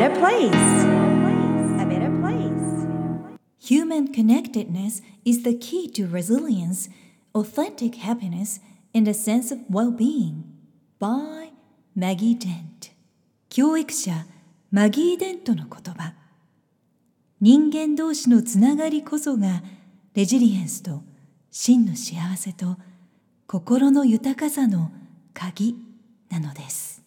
better place. A better place. Human connectedness is the key to resilience, authentic happiness, and a sense of well-being. By Maggie Dent 教育者マギー・デントの言葉人間同士のつながりこそがレジリエンスと真の幸せと心の豊かさの鍵なのです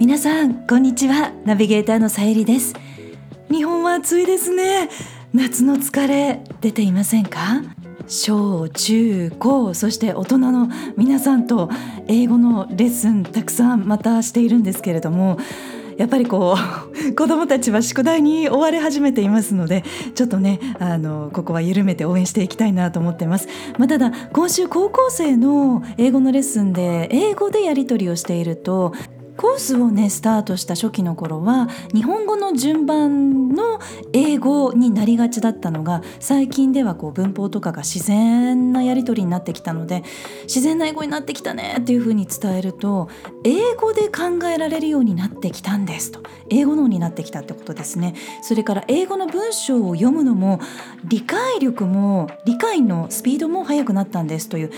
皆さんこんにちは。ナビゲーターのさゆりです。日本は暑いですね。夏の疲れ出ていませんか？小中高そして大人の皆さんと英語のレッスンたくさんまたしているんですけれどもやっぱりこう 子どもたちは宿題に追われ始めていますのでちょっとねあのここは緩めて応援していきたいなと思ってます、まあ、ただ今週高校生の英語のレッスンで英語でやり取りをしているとコースをねスタートした初期の頃は日本語の順番の英語になりがちだったのが最近ではこう文法とかが自然なやり取りになってきたので自然な英語になってきたねっていうふうに伝えると英語で考えられるようになってきたんですと。英語脳になってきたってことですねそれから英語の文章を読むのも理解力も理解のスピードも速くなったんですという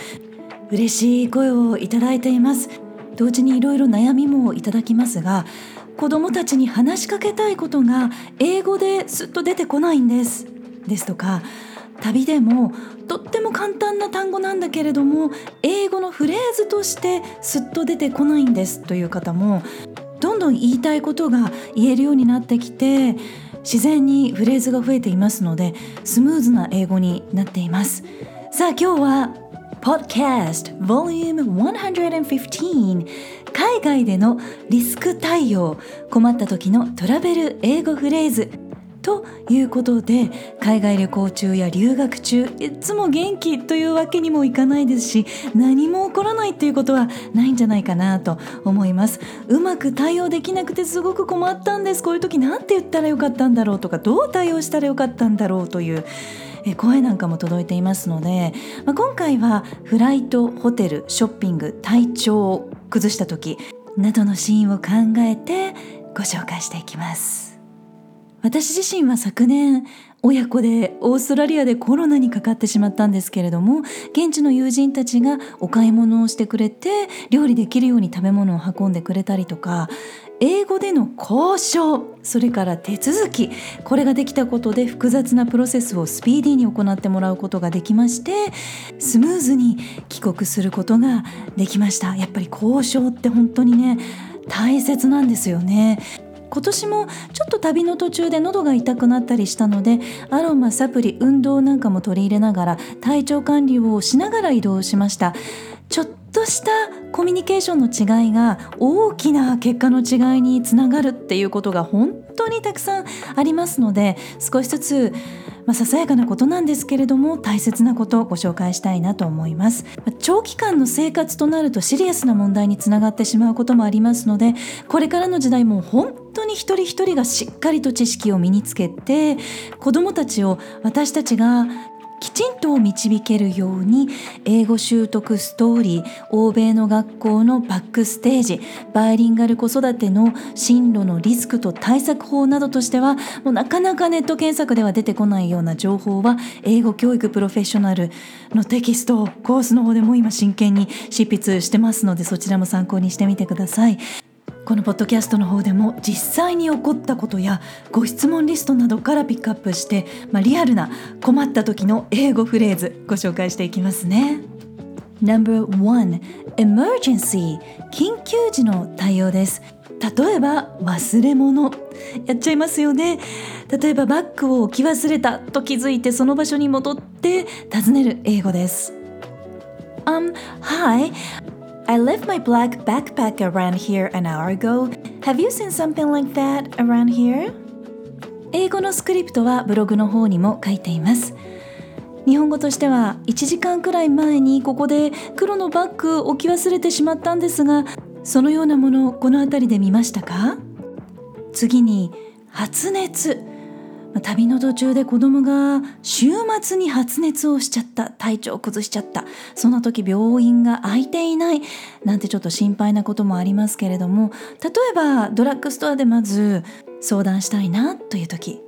嬉しい声をいただいています。同時にいろいろ悩みもいただきますが子どもたちに話しかけたいことが英語ですっと出てこないんです。ですとか旅でもとっても簡単な単語なんだけれども英語のフレーズとしてすっと出てこないんです。という方もどんどん言いたいことが言えるようになってきて自然にフレーズが増えていますのでスムーズな英語になっています。さあ今日は Podcast Volume 115海外でのリスク対応困った時のトラベル英語フレーズ。ということで海外旅行中や留学中いつも元気というわけにもいかないですし何も起こらないっていうことはないんじゃないかなと思います。うまく対応できなくてすごく困ったんです。こういう時何て言ったらよかったんだろうとかどう対応したらよかったんだろうという声なんかも届いていますので、まあ、今回はフライトホテルショッピング体調を崩した時などのシーンを考えてご紹介していきます。私自身は昨年親子でオーストラリアでコロナにかかってしまったんですけれども現地の友人たちがお買い物をしてくれて料理できるように食べ物を運んでくれたりとか英語での交渉それから手続きこれができたことで複雑なプロセスをスピーディーに行ってもらうことができましてスムーズに帰国することができました。やっぱり交渉って本当にね大切なんですよね。今年もちょっと旅の途中で喉が痛くなったりしたのでアロマサプリ運動なんかも取り入れながら体調管理をしながら移動しました。ちょっとしたコミュニケーションの違いが大きな結果の違いにつながるっていうことが本当にたくさんありますので少しずつまあ、ささやかなことなんですけれども大切なことをご紹介したいなと思います。長期間の生活となるとシリアスな問題につながってしまうこともありますのでこれからの時代も本当に一人一人がしっかりと知識を身につけて子どもたちを私たちがきちんと導けるように英語習得ストーリー欧米の学校のバックステージバイリンガル子育ての進路のリスクと対策法などとしてはもうなかなかネット検索では出てこないような情報は英語教育プロフェッショナルのテキストコースの方でも今真剣に執筆してますのでそちらも参考にしてみてください。このポッドキャストの方でも実際に起こったことやご質問リストなどからピックアップして、まあ、リアルな困った時の英語フレーズご紹介していきますね。No.1 Emergency 緊急時の対応です。例えば忘れ物。やっちゃいますよね。例えばバッグを置き忘れたと気づいてその場所に戻って尋ねる英語です。Um, hi, I left my black backpack around here an hour ago. Have you seen something like that around here? 英語のスクリプトはブログの方にも書いています。日本語としては1時間くらい前にここで黒のバッグ置き忘れてしまったんですがそのようなものこの辺りで見ましたか？次に発熱旅の途中で子供が週末に発熱をしちゃった体調を崩しちゃったそんな時病院が空いていないなんてちょっと心配なこともありますけれども例えばドラッグストアでまず相談したいなという時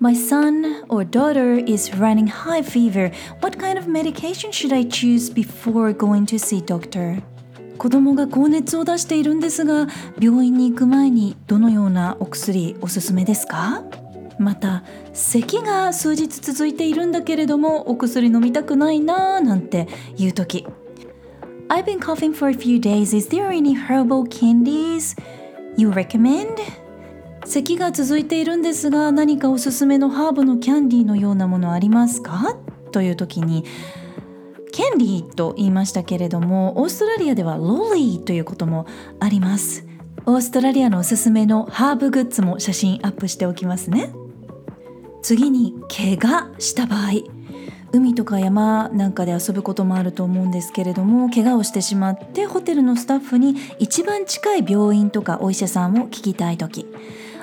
My son or daughter is running high fever. What kind of medication should I choose before going to see doctor? 子供が高熱を出しているんですが病院に行く前にどのようなお薬おすすめですか？また咳が数日続いているんだけれどもお薬飲みたくないなーなんていう時 I've been coughing for a few days. Is there any herbal candies you recommend? 咳が続いているんですが何かおすすめのハーブのキャンディーのようなものありますか？という時にキャンディーと言いましたけれどもオーストラリアではロリーということもありますオーストラリアのおすすめのハーブグッズも写真アップしておきますね次に怪我した場合海とか山なんかで遊ぶこともあると思うんですけれども怪我をしてしまってホテルのスタッフに一番近い病院とかお医者さんを聞きたい時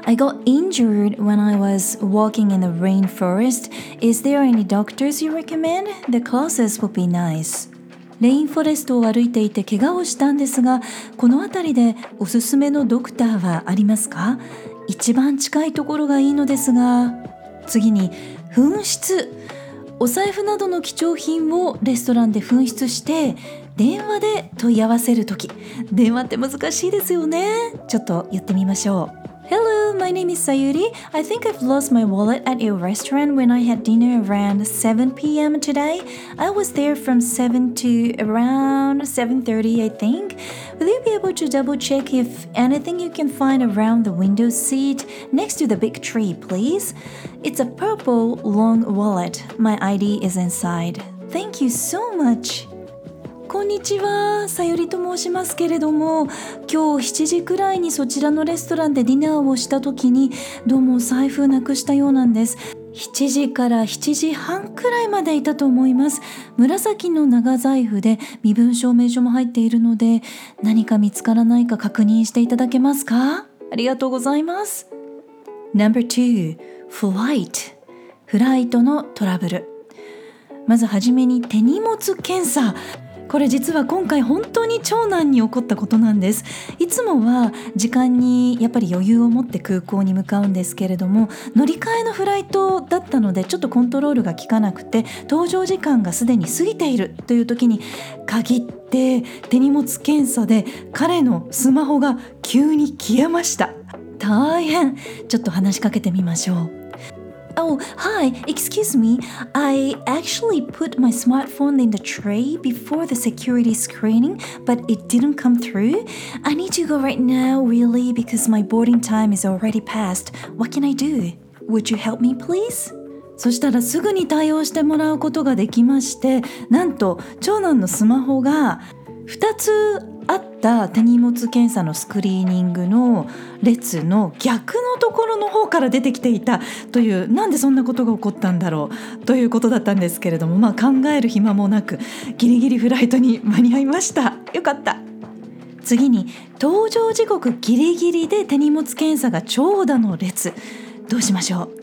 I got injured when I was walking in the rainforest. Is there any doctors you recommend? The closest would be nice. レインフォレストを歩いていて怪我をしたんですがこの辺りでおすすめのドクターはありますか？一番近いところがいいのですが次に紛失。お財布などの貴重品をレストランで紛失して電話で問い合わせる時。電話って難しいですよね。ちょっと言ってみましょう。Hello, my name is Sayuri. I think I've lost my wallet at your restaurant when I had dinner around 7 p.m. today. I was there from 7 to around 7:30, I think. Will you be able to double check if anything you can find around the window seat next to the big tree, please? It's a purple long wallet. My ID is inside. Thank you so much. こんにちは、さゆりと申しますけれども、今日7時くらいにそちらのレストランでディナーをした時に、どうも財布なくしたようなんです。7時から7時半くらいまでいたと思います。紫の長財布で身分証明書も入っているので、何か見つからないか確認していただけますか？ありがとうございます。No.2 フライトのトラブルまずはじめに手荷物検査これ実は今回本当に長男に起こったことなんです。いつもは時間にやっぱり余裕を持って空港に向かうんですけれども乗り換えのフライトだったのでちょっとコントロールが効かなくて搭乗時間がすでに過ぎているという時に限って手荷物検査で彼のスマホが急に消えました。大変。ちょっと話しかけてみましょう。Oh, hi, excuse me. I actually put my smartphone in the tray before the security screening, but it didn't come through. I need to go right now, really, because my boarding time is already past. What can I do? Would you help me, please? そしたらすぐに対応してもらうことができまして、なんと長男のスマホが2つあった手荷物検査のスクリーニングの列の逆のところの方から出てきていたというなんでそんなことが起こったんだろうということだったんですけれどもまあ考える暇もなくギリギリフライトに間に合いました よかった次に搭乗時刻ギリギリで手荷物検査が長蛇の列どうしましょう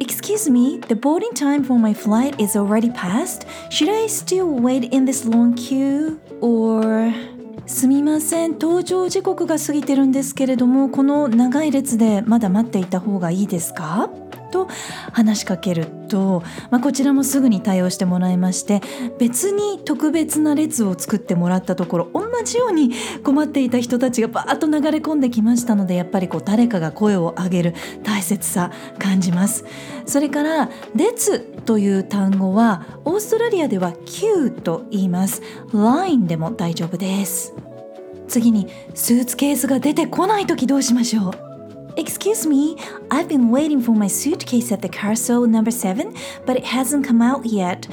Excuse me, the boarding time for my flight is already past. Should I still wait in this long queue? Or すみません。搭乗時刻が過ぎてるんですけれどもこの長い列でまだ待っていた方がいいですか？と話しかけると、まあ、こちらもすぐに対応してもらいまして別に特別な列を作ってもらったところ同じように困っていた人たちがバーッと流れ込んできましたのでやっぱりこう誰かが声を上げる大切さ感じます。それから列という単語はオーストラリアでは Q と言います。LINE でも大丈夫です。次にスーツケースが出てこない時どうしましょう。Excuse me, I've been waiting for my suitcase at the carousel number seven, but it hasn't come out yet.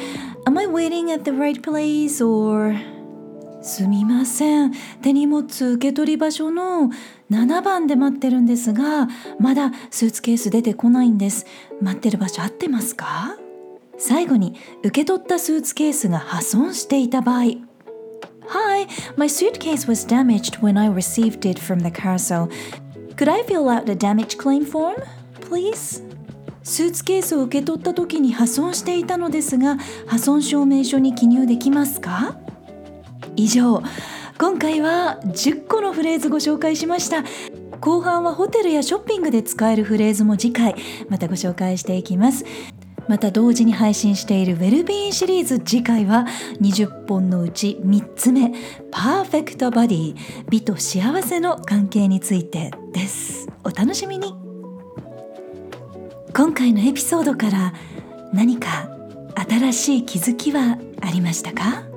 Am I waiting at the right place or? すみません手荷物受け取り場所の7番で待ってるんですがまだスーツケース出てこないんです待ってる場所合ってますか最後に受け取ったスーツケースが破損していた場合 my suitcase was damaged when I received it from the carousel. Could I fill out the damage claim form, please? スーツケースを受け取った時に破損していたのですが破損証明書に記入できますか?以上。今回は10個のフレーズご紹介しました。後半はホテルやショッピングで使えるフレーズも次回またご紹介していきます。また同時に配信しているウェルビーンシリーズ次回は20本のうち3つ目パーフェクトバディ美と幸せの関係についてです。お楽しみに。今回のエピソードから何か新しい気づきはありましたか？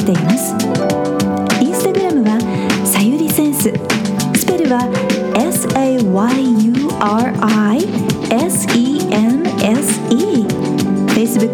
け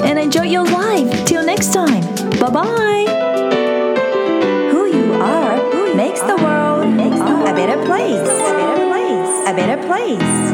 And enjoy your life. Till next time. Bye bye Who you are makes the world a better place. A better place. A better place